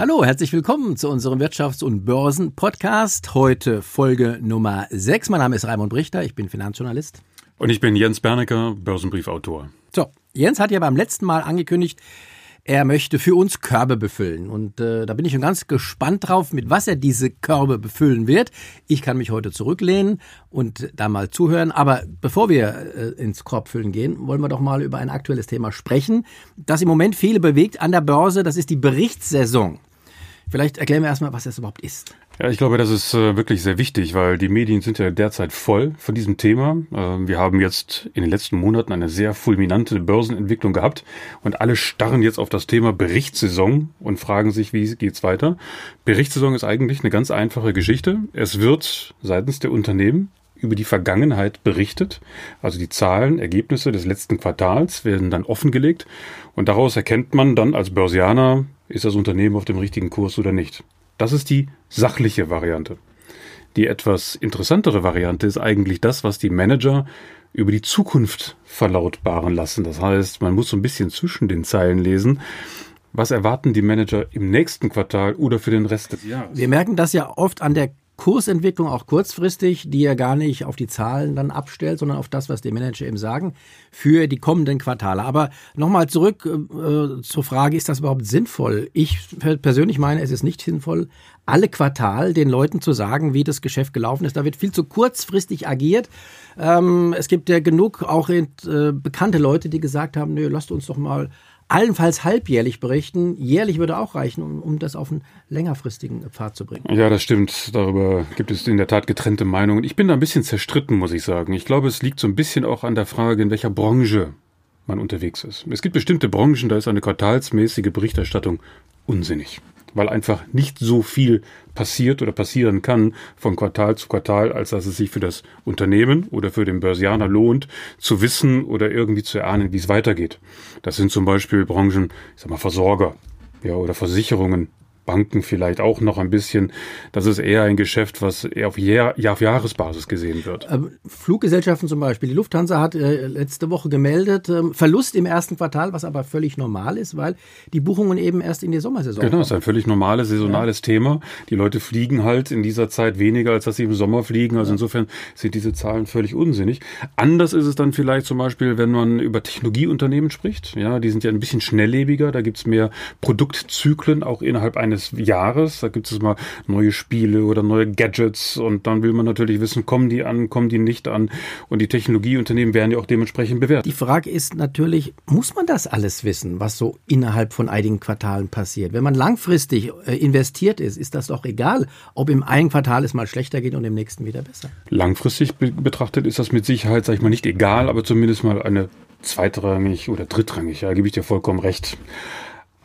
Hallo, herzlich willkommen zu unserem Wirtschafts- und Börsen-Podcast. Heute Folge Nummer 6. Mein Name ist Raimund Brichter, ich bin Finanzjournalist. Und ich bin Jens Bernecker, Börsenbriefautor. So, Jens hat ja beim letzten Mal angekündigt, er möchte für uns Körbe befüllen. Und äh, da bin ich schon ganz gespannt drauf, mit was er diese Körbe befüllen wird. Ich kann mich heute zurücklehnen und da mal zuhören. Aber bevor wir äh, ins Korbfüllen gehen, wollen wir doch mal über ein aktuelles Thema sprechen, das im Moment viele bewegt an der Börse. Das ist die Berichtssaison. Vielleicht erklären wir erstmal, was das überhaupt ist. Ja, ich glaube, das ist äh, wirklich sehr wichtig, weil die Medien sind ja derzeit voll von diesem Thema. Äh, wir haben jetzt in den letzten Monaten eine sehr fulminante Börsenentwicklung gehabt und alle starren jetzt auf das Thema Berichtssaison und fragen sich, wie geht's weiter. Berichtssaison ist eigentlich eine ganz einfache Geschichte. Es wird seitens der Unternehmen über die Vergangenheit berichtet. Also die Zahlen, Ergebnisse des letzten Quartals werden dann offengelegt und daraus erkennt man dann als Börsianer, ist das Unternehmen auf dem richtigen Kurs oder nicht. Das ist die sachliche Variante. Die etwas interessantere Variante ist eigentlich das, was die Manager über die Zukunft verlautbaren lassen. Das heißt, man muss so ein bisschen zwischen den Zeilen lesen. Was erwarten die Manager im nächsten Quartal oder für den Rest des Jahres? Wir merken das ja oft an der Kursentwicklung auch kurzfristig, die er gar nicht auf die Zahlen dann abstellt, sondern auf das, was die Manager eben sagen, für die kommenden Quartale. Aber nochmal zurück äh, zur Frage, ist das überhaupt sinnvoll? Ich persönlich meine, es ist nicht sinnvoll, alle Quartal den Leuten zu sagen, wie das Geschäft gelaufen ist. Da wird viel zu kurzfristig agiert. Ähm, es gibt ja genug auch äh, bekannte Leute, die gesagt haben, nö, lasst uns doch mal allenfalls halbjährlich berichten. Jährlich würde auch reichen, um, um das auf einen längerfristigen Pfad zu bringen. Ja, das stimmt. Darüber gibt es in der Tat getrennte Meinungen. Ich bin da ein bisschen zerstritten, muss ich sagen. Ich glaube, es liegt so ein bisschen auch an der Frage, in welcher Branche man unterwegs ist. Es gibt bestimmte Branchen, da ist eine quartalsmäßige Berichterstattung unsinnig weil einfach nicht so viel passiert oder passieren kann von Quartal zu Quartal, als dass es sich für das Unternehmen oder für den Börsianer lohnt, zu wissen oder irgendwie zu erahnen, wie es weitergeht. Das sind zum Beispiel Branchen, ich sag mal Versorger, ja, oder Versicherungen, Banken vielleicht auch noch ein bisschen. Das ist eher ein Geschäft, was eher auf, Jahr, auf Jahresbasis gesehen wird. Ähm, Fluggesellschaften zum Beispiel. Die Lufthansa hat äh, letzte Woche gemeldet, ähm, Verlust im ersten Quartal, was aber völlig normal ist, weil die Buchungen eben erst in die Sommersaison Genau, ist ein völlig normales, saisonales ja. Thema. Die Leute fliegen halt in dieser Zeit weniger, als dass sie im Sommer fliegen. Also ja. insofern sind diese Zahlen völlig unsinnig. Anders ist es dann vielleicht zum Beispiel, wenn man über Technologieunternehmen spricht. Ja, die sind ja ein bisschen schnelllebiger. Da gibt es mehr Produktzyklen auch innerhalb eines eines Jahres. Da gibt es mal neue Spiele oder neue Gadgets und dann will man natürlich wissen, kommen die an, kommen die nicht an und die Technologieunternehmen werden ja auch dementsprechend bewertet. Die Frage ist natürlich, muss man das alles wissen, was so innerhalb von einigen Quartalen passiert? Wenn man langfristig äh, investiert ist, ist das doch egal, ob im einen Quartal es mal schlechter geht und im nächsten wieder besser. Langfristig betrachtet ist das mit Sicherheit, sage ich mal, nicht egal, aber zumindest mal eine zweitrangig oder drittrangig, ja, gebe ich dir vollkommen recht.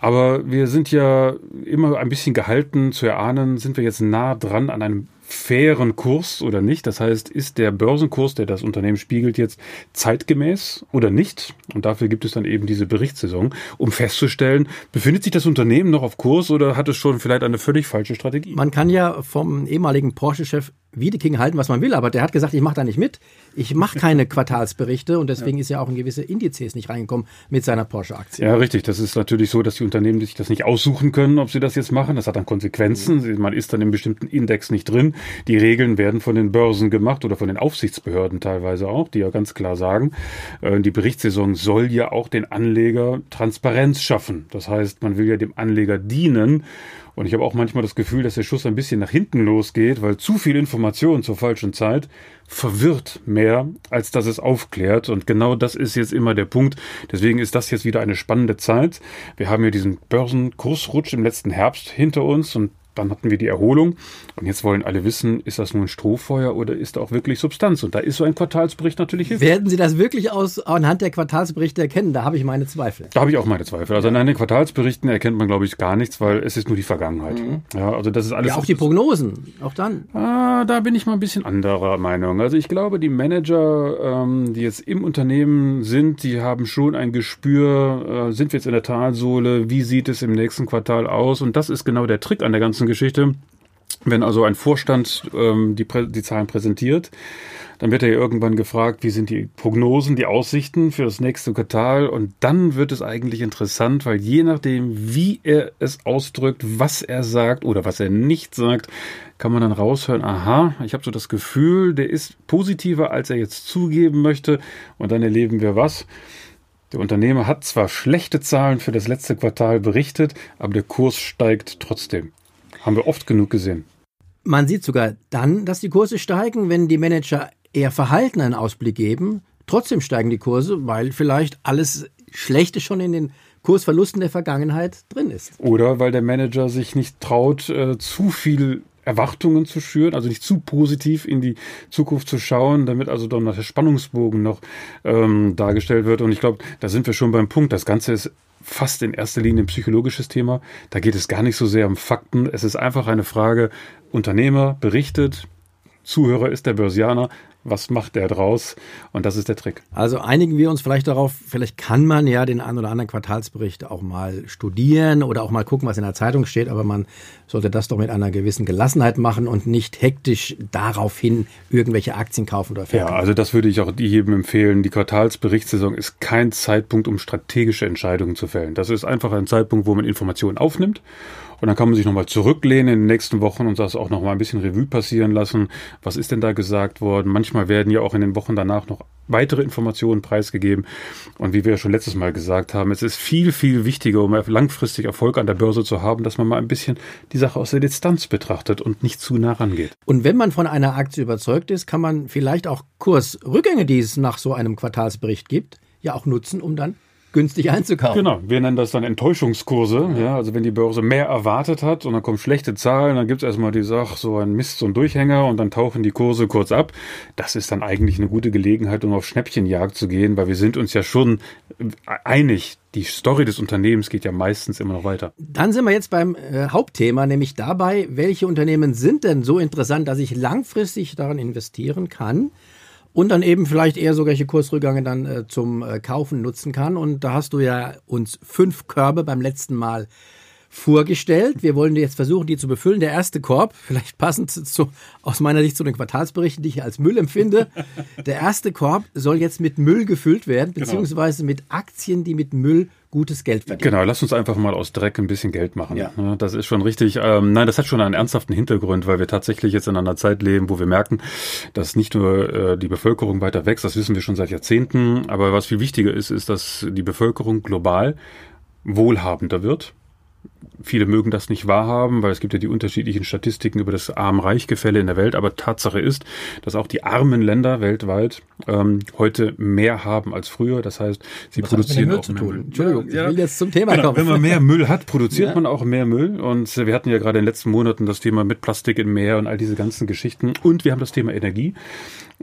Aber wir sind ja immer ein bisschen gehalten zu erahnen, sind wir jetzt nah dran an einem fairen Kurs oder nicht? Das heißt, ist der Börsenkurs, der das Unternehmen spiegelt, jetzt zeitgemäß oder nicht? Und dafür gibt es dann eben diese Berichtssaison, um festzustellen, befindet sich das Unternehmen noch auf Kurs oder hat es schon vielleicht eine völlig falsche Strategie? Man kann ja vom ehemaligen Porsche-Chef Wiedeking halten, was man will, aber der hat gesagt, ich mache da nicht mit. Ich mache keine Quartalsberichte und deswegen ja. ist ja auch in gewisse Indizes nicht reingekommen mit seiner Porsche-Aktie. Ja, richtig. Das ist natürlich so, dass die Unternehmen sich das nicht aussuchen können, ob sie das jetzt machen. Das hat dann Konsequenzen. Mhm. Man ist dann im bestimmten Index nicht drin. Die Regeln werden von den Börsen gemacht oder von den Aufsichtsbehörden teilweise auch, die ja ganz klar sagen, äh, die Berichtssaison soll ja auch den Anleger Transparenz schaffen. Das heißt, man will ja dem Anleger dienen und ich habe auch manchmal das Gefühl, dass der Schuss ein bisschen nach hinten losgeht, weil zu viel Information zur falschen Zeit verwirrt mehr, als dass es aufklärt. Und genau das ist jetzt immer der Punkt. Deswegen ist das jetzt wieder eine spannende Zeit. Wir haben ja diesen Börsenkursrutsch im letzten Herbst hinter uns und dann hatten wir die Erholung und jetzt wollen alle wissen, ist das nur ein Strohfeuer oder ist da auch wirklich Substanz? Und da ist so ein Quartalsbericht natürlich hilfreich. Werden Sie das wirklich aus, anhand der Quartalsberichte erkennen? Da habe ich meine Zweifel. Da habe ich auch meine Zweifel. Also an den Quartalsberichten erkennt man, glaube ich, gar nichts, weil es ist nur die Vergangenheit. Mhm. Ja, also das ist alles. Ja, auch die Prognosen, auch dann. Ah, da bin ich mal ein bisschen anderer Meinung. Also ich glaube, die Manager, ähm, die jetzt im Unternehmen sind, die haben schon ein Gespür, äh, sind wir jetzt in der Talsohle, wie sieht es im nächsten Quartal aus? Und das ist genau der Trick an der ganzen ganzen Geschichte. Wenn also ein Vorstand ähm, die, die Zahlen präsentiert, dann wird er ja irgendwann gefragt, wie sind die Prognosen, die Aussichten für das nächste Quartal. Und dann wird es eigentlich interessant, weil je nachdem, wie er es ausdrückt, was er sagt oder was er nicht sagt, kann man dann raushören, aha, ich habe so das Gefühl, der ist positiver, als er jetzt zugeben möchte. Und dann erleben wir was. Der Unternehmer hat zwar schlechte Zahlen für das letzte Quartal berichtet, aber der Kurs steigt trotzdem. Haben wir oft genug gesehen. Man sieht sogar dann, dass die Kurse steigen, wenn die Manager eher verhalten einen Ausblick geben. Trotzdem steigen die Kurse, weil vielleicht alles Schlechte schon in den Kursverlusten der Vergangenheit drin ist. Oder weil der Manager sich nicht traut, äh, zu viel Erwartungen zu schüren, also nicht zu positiv in die Zukunft zu schauen, damit also dann der Spannungsbogen noch ähm, dargestellt wird. Und ich glaube, da sind wir schon beim Punkt. Das Ganze ist fast in erster Linie ein psychologisches Thema. Da geht es gar nicht so sehr um Fakten. Es ist einfach eine Frage, Unternehmer berichtet, Zuhörer ist der Börsianer, was macht der draus? Und das ist der Trick. Also einigen wir uns vielleicht darauf, vielleicht kann man ja den einen oder anderen Quartalsbericht auch mal studieren oder auch mal gucken, was in der Zeitung steht, aber man sollte das doch mit einer gewissen Gelassenheit machen und nicht hektisch daraufhin irgendwelche Aktien kaufen oder verkaufen. Ja, also das würde ich auch jedem empfehlen. Die Quartalsberichtssaison ist kein Zeitpunkt, um strategische Entscheidungen zu fällen. Das ist einfach ein Zeitpunkt, wo man Informationen aufnimmt und dann kann man sich nochmal zurücklehnen in den nächsten Wochen und das auch nochmal ein bisschen Revue passieren lassen. Was ist denn da gesagt worden? Manchmal werden ja auch in den Wochen danach noch weitere Informationen preisgegeben. Und wie wir ja schon letztes Mal gesagt haben, es ist viel, viel wichtiger, um langfristig Erfolg an der Börse zu haben, dass man mal ein bisschen die Sache aus der Distanz betrachtet und nicht zu nah rangeht. Und wenn man von einer Aktie überzeugt ist, kann man vielleicht auch Kursrückgänge, die es nach so einem Quartalsbericht gibt, ja auch nutzen, um dann günstig einzukaufen. Genau, wir nennen das dann Enttäuschungskurse. Ja. also wenn die Börse mehr erwartet hat und dann kommen schlechte Zahlen, dann gibt es erstmal die Sache, so ein Mist, so ein Durchhänger und dann tauchen die Kurse kurz ab. Das ist dann eigentlich eine gute Gelegenheit, um auf Schnäppchenjagd zu gehen, weil wir sind uns ja schon einig, die Story des Unternehmens geht ja meistens immer noch weiter. Dann sind wir jetzt beim äh, Hauptthema, nämlich dabei, welche Unternehmen sind denn so interessant, dass ich langfristig daran investieren kann? Und dann eben vielleicht eher so welche Kursrückgänge dann äh, zum äh, Kaufen nutzen kann. Und da hast du ja uns fünf Körbe beim letzten Mal vorgestellt. Wir wollen jetzt versuchen, die zu befüllen. Der erste Korb, vielleicht passend zu, aus meiner Sicht zu den Quartalsberichten, die ich als Müll empfinde. Der erste Korb soll jetzt mit Müll gefüllt werden, genau. beziehungsweise mit Aktien, die mit Müll gutes Geld verdienen. Genau, lass uns einfach mal aus Dreck ein bisschen Geld machen. Ja. Das ist schon richtig. Ähm, nein, das hat schon einen ernsthaften Hintergrund, weil wir tatsächlich jetzt in einer Zeit leben, wo wir merken, dass nicht nur äh, die Bevölkerung weiter wächst, das wissen wir schon seit Jahrzehnten, aber was viel wichtiger ist, ist, dass die Bevölkerung global wohlhabender wird Viele mögen das nicht wahrhaben, weil es gibt ja die unterschiedlichen Statistiken über das Arm-Reich-Gefälle in der Welt. Aber Tatsache ist, dass auch die armen Länder weltweit ähm, heute mehr haben als früher. Das heißt, sie Was produzieren auch mehr Müll. Entschuldigung, ja, ich will jetzt zum Thema genau, kommen. Wenn man mehr Müll hat, produziert ja. man auch mehr Müll. Und wir hatten ja gerade in den letzten Monaten das Thema mit Plastik im Meer und all diese ganzen Geschichten. Und wir haben das Thema Energie.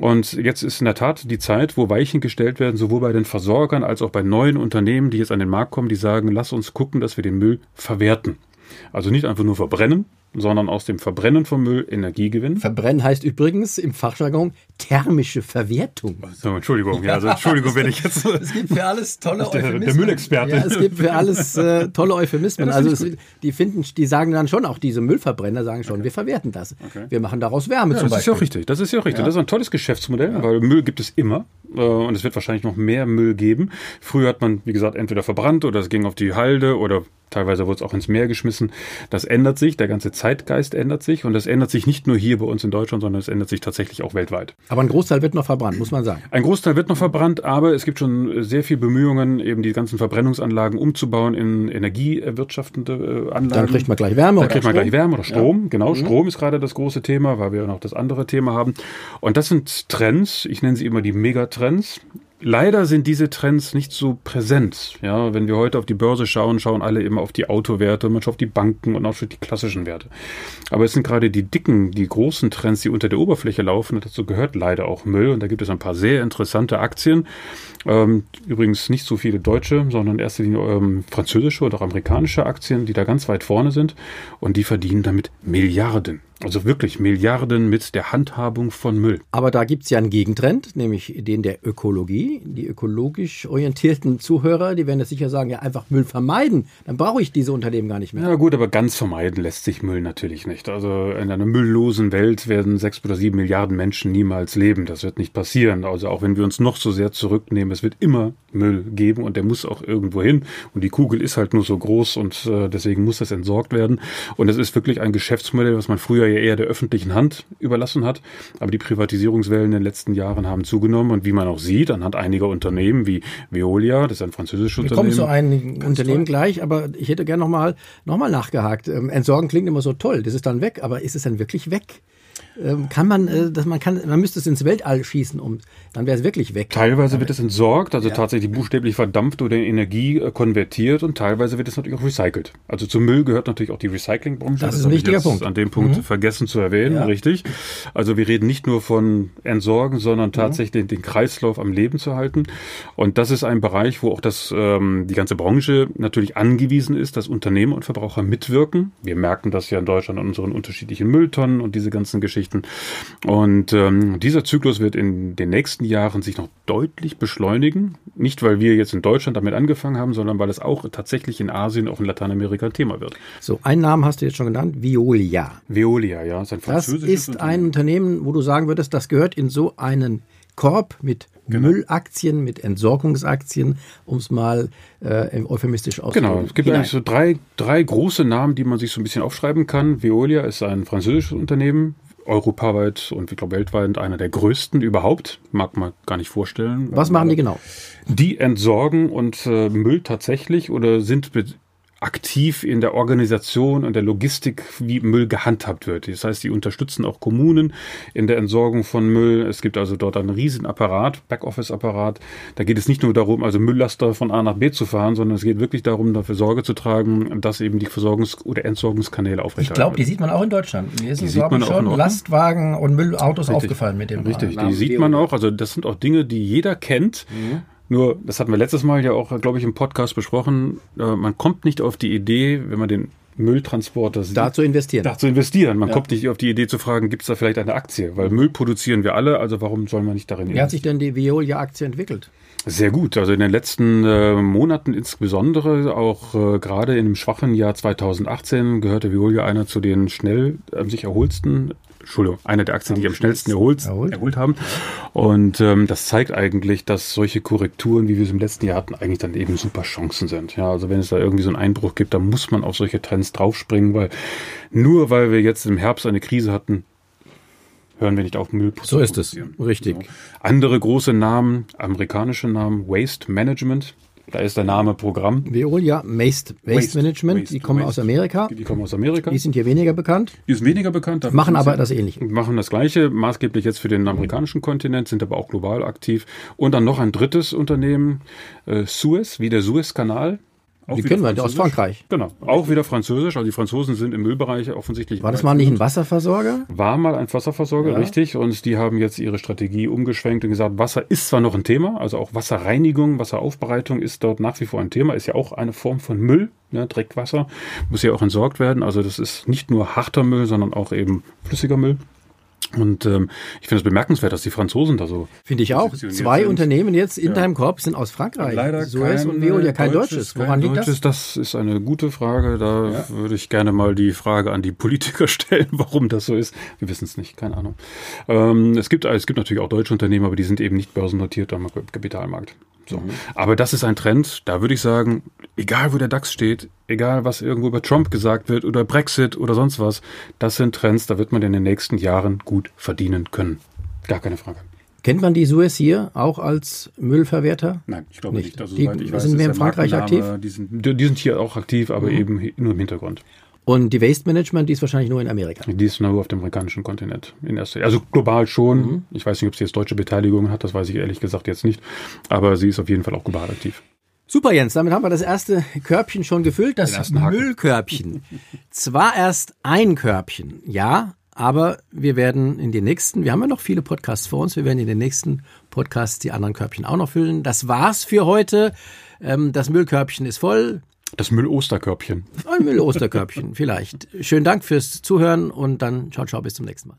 Und jetzt ist in der Tat die Zeit, wo Weichen gestellt werden, sowohl bei den Versorgern als auch bei neuen Unternehmen, die jetzt an den Markt kommen, die sagen, lass uns gucken, dass wir den Müll verwerten. Also nicht einfach nur verbrennen, sondern aus dem Verbrennen von Müll Energie gewinnen. Verbrennen heißt übrigens im Fachjargon thermische Verwertung. So, Entschuldigung, ja, also Entschuldigung, wenn ich jetzt. es gibt für alles tolle Euphemismen. Der, Müllexperte. Ja, es gibt für alles äh, tolle Euphemismen. Ja, also es, die finden, die sagen dann schon, auch diese Müllverbrenner sagen schon, okay. wir verwerten das. Okay. Wir machen daraus Wärme ja, zum das Beispiel. Das ist ja auch richtig. Das ist ja auch richtig. Das ist ein tolles Geschäftsmodell, weil Müll gibt es immer äh, und es wird wahrscheinlich noch mehr Müll geben. Früher hat man, wie gesagt, entweder verbrannt oder es ging auf die Halde oder Teilweise wurde es auch ins Meer geschmissen. Das ändert sich, der ganze Zeitgeist ändert sich und das ändert sich nicht nur hier bei uns in Deutschland, sondern es ändert sich tatsächlich auch weltweit. Aber ein Großteil wird noch verbrannt, muss man sagen. Ein Großteil wird noch verbrannt, aber es gibt schon sehr viel Bemühungen, eben die ganzen Verbrennungsanlagen umzubauen in energiewirtschaftende äh, Anlagen. Dann kriegt man gleich Wärme. Dann kriegt man gleich Wärme oder Strom. Ja. Genau, mhm. Strom ist gerade das große Thema, weil wir noch das andere Thema haben. Und das sind Trends, ich nenne sie immer die Megatrends. Leider sind diese Trends nicht so präsent. Ja, wenn wir heute auf die Börse schauen, schauen alle immer auf die Autowerte, man schaut auf die Banken und auch auf die klassischen Werte. Aber es sind gerade die dicken, die großen Trends, die unter der Oberfläche laufen. Und dazu gehört leider auch Müll. Und da gibt es ein paar sehr interessante Aktien. Ähm, übrigens nicht so viele deutsche, sondern in erster Linie ähm, französische oder auch amerikanische Aktien, die da ganz weit vorne sind. Und die verdienen damit Milliarden. Also wirklich Milliarden mit der Handhabung von Müll. Aber da gibt's ja einen Gegentrend, nämlich den der Ökologie. Die ökologisch orientierten Zuhörer, die werden jetzt sicher sagen, ja, einfach Müll vermeiden. Dann brauche ich diese Unternehmen gar nicht mehr. Ja gut, aber ganz vermeiden lässt sich Müll natürlich nicht. Also in einer mülllosen Welt werden sechs oder sieben Milliarden Menschen niemals leben. Das wird nicht passieren. Also auch wenn wir uns noch so sehr zurücknehmen, es wird immer Müll geben und der muss auch irgendwo hin. Und die Kugel ist halt nur so groß und äh, deswegen muss das entsorgt werden. Und es ist wirklich ein Geschäftsmodell, was man früher ja eher der öffentlichen Hand überlassen hat. Aber die Privatisierungswellen in den letzten Jahren haben zugenommen und wie man auch sieht, anhand einiger Unternehmen wie Veolia, das ist ein französisches Wir Unternehmen. kommen zu einem Unternehmen gleich, aber ich hätte gerne nochmal noch mal nachgehakt. Ähm, Entsorgen klingt immer so toll, das ist dann weg, aber ist es dann wirklich weg? Ähm, kann man, äh, dass man kann, man müsste es ins Weltall schießen, um, dann wäre es wirklich weg. Teilweise wird es entsorgt, also tatsächlich buchstäblich verdampft oder in Energie äh, konvertiert und teilweise wird es natürlich auch recycelt. Also zum Müll gehört natürlich auch die Recyclingbranche. Das ist ein wichtiger Punkt. An dem Punkt vergessen zu erwähnen, Ja. richtig. Also wir reden nicht nur von Entsorgen, sondern tatsächlich den Kreislauf am Leben zu halten. Und das ist ein Bereich, wo auch das, ähm, die ganze Branche natürlich angewiesen ist, dass Unternehmer und Verbraucher mitwirken. Wir merken das ja in Deutschland an unseren unterschiedlichen Mülltonnen und diese ganzen Geschichten. Und ähm, dieser Zyklus wird in den nächsten Jahren sich noch deutlich beschleunigen. Nicht, weil wir jetzt in Deutschland damit angefangen haben, sondern weil es auch tatsächlich in Asien, auch in Lateinamerika ein Thema wird. So, einen Namen hast du jetzt schon genannt, Veolia. Veolia, ja, ist ein Das französisches ist ein Unternehmen, wo du sagen würdest, das gehört in so einen Korb mit Genau. Müllaktien, mit Entsorgungsaktien, um es mal äh, euphemistisch auszudrücken. Genau, es gibt hinein. eigentlich so drei, drei große Namen, die man sich so ein bisschen aufschreiben kann. Veolia ist ein französisches Unternehmen, europaweit und ich glaube weltweit einer der größten überhaupt. Mag man gar nicht vorstellen. Was machen die genau? Die entsorgen und äh, Müll tatsächlich oder sind aktiv in der Organisation und der Logistik, wie Müll gehandhabt wird. Das heißt, die unterstützen auch Kommunen in der Entsorgung von Müll. Es gibt also dort einen riesen Apparat, Backoffice-Apparat. Da geht es nicht nur darum, also Mülllaster von A nach B zu fahren, sondern es geht wirklich darum, dafür Sorge zu tragen, dass eben die Versorgungs- oder Entsorgungskanäle Ich aufrechterhalten glaube, die sieht man auch in Deutschland. Mir ist Die sieht man ich, auch in schon Ordnung. Lastwagen und Müllautos Richtig. aufgefallen mit dem Richtig, Namen die sieht man auch. Also das sind auch Dinge, die jeder kennt. Nur, das hatten wir letztes Mal ja auch, glaube ich, im Podcast besprochen. Äh, man kommt nicht auf die Idee, wenn man den Mülltransporter sieht, Da zu investieren. da zu investieren. Man kommt nicht auf die Idee zu fragen, gibt es da vielleicht eine Aktie? Weil Müll produzieren wir alle, also warum soll man nicht darin Wie hat sich denn die Veolia-Aktie entwickelt? Sehr gut. Also in den letzten äh, Monaten insbesondere, auch äh, gerade im schwachen Jahr 2018, gehörte Veolia einer zu den schnell äh, sich erholsten, Entschuldigung, einer der Aktien, die am schnellsten erholt, Erholt. erholt haben. Und ähm, das zeigt eigentlich, dass solche Korrekturen, wie wir es im letzten Jahr hatten, eigentlich dann eben super Chancen sind. Ja, also wenn es da irgendwie so einen Einbruch gibt, dann muss man auf solche Trends draufspringen, weil nur weil wir jetzt im Herbst eine Krise hatten, hören wir nicht auf Müll So ist es. Richtig. Andere große Namen, amerikanische Namen, Waste Management. Da ist der Name Programm. Veolia, Waste, Waste, Management, Waste, die kommen Waste. aus Amerika. Die kommen aus Amerika. Die sind hier weniger bekannt, Die ist weniger bekannt. machen sind aber das Ähnliche. machen das Gleiche, maßgeblich jetzt für den amerikanischen Kontinent, sind aber auch global aktiv. Und dann noch ein drittes Unternehmen, äh, Suez, wie der Suezkanal. Die kennen wir, aus. Frankreich. Genau, auch wieder französisch. Also die Franzosen sind im Müllbereich offensichtlich. War das mal nicht ein Wasserversorger? War mal ein Wasserversorger, Ja. richtig. Und die haben jetzt ihre Strategie umgeschwenkt und gesagt, Wasser ist zwar noch ein Thema, also auch Wasserreinigung, Wasseraufbereitung ist dort nach wie vor ein Thema, ist ja auch eine Form von Müll, ne, Dreckwasser, muss ja auch entsorgt werden. Also das ist nicht nur harter Müll, sondern auch eben flüssiger Müll. Und ähm, ich finde es bemerkenswert, dass die Franzosen da so. Finde ich auch. Zwei sind. Unternehmen jetzt in deinem Korb sind aus Frankreich. Suez und Veolia, kein deutsches. Woran kein liegt deutsches, das? das? ist eine gute Frage. Da würde ich gerne mal die Frage an die Politiker stellen, warum das so ist. Wir wissen es nicht, keine Ahnung. Ähm, es, gibt, es gibt natürlich auch deutsche Unternehmen, aber die sind eben nicht börsennotiert am Kapitalmarkt. So. Mhm. Aber das ist ein Trend, da würde ich sagen, egal wo der DAX steht, egal was irgendwo über Trump gesagt wird oder Brexit oder sonst was, das sind Trends, da wird man in den nächsten Jahren gut verdienen können. Gar keine Frage. Kennt man die Suez hier auch als Müllverwerter? Nein, ich glaube Nicht. nicht. Also, Die ich weiß, sind mehr in Frankreich aktiv? Mhm. Die sind, die, sind hier auch aktiv, aber eben hi- nur im Hintergrund. Und die Waste Management, die ist wahrscheinlich nur in Amerika. Die ist nur auf dem amerikanischen Kontinent in erster Also global schon. Mhm. Ich weiß nicht, ob sie jetzt deutsche Beteiligung hat, das weiß ich ehrlich gesagt jetzt nicht. Aber sie ist auf jeden Fall auch global aktiv. Super, Jens, damit haben wir das erste Körbchen schon gefüllt, das. Müllkörbchen. Zwar erst ein Körbchen, ja, aber wir werden in den nächsten, wir haben ja noch viele Podcasts vor uns, wir werden in den nächsten Podcasts die anderen Körbchen auch noch füllen. Das war's für heute. Ähm, Das Müllkörbchen ist voll. Das Müll-Osterkörbchen. Ein Müll-Osterkörbchen, vielleicht. Schönen Dank fürs Zuhören und dann ciao, ciao, bis zum nächsten Mal.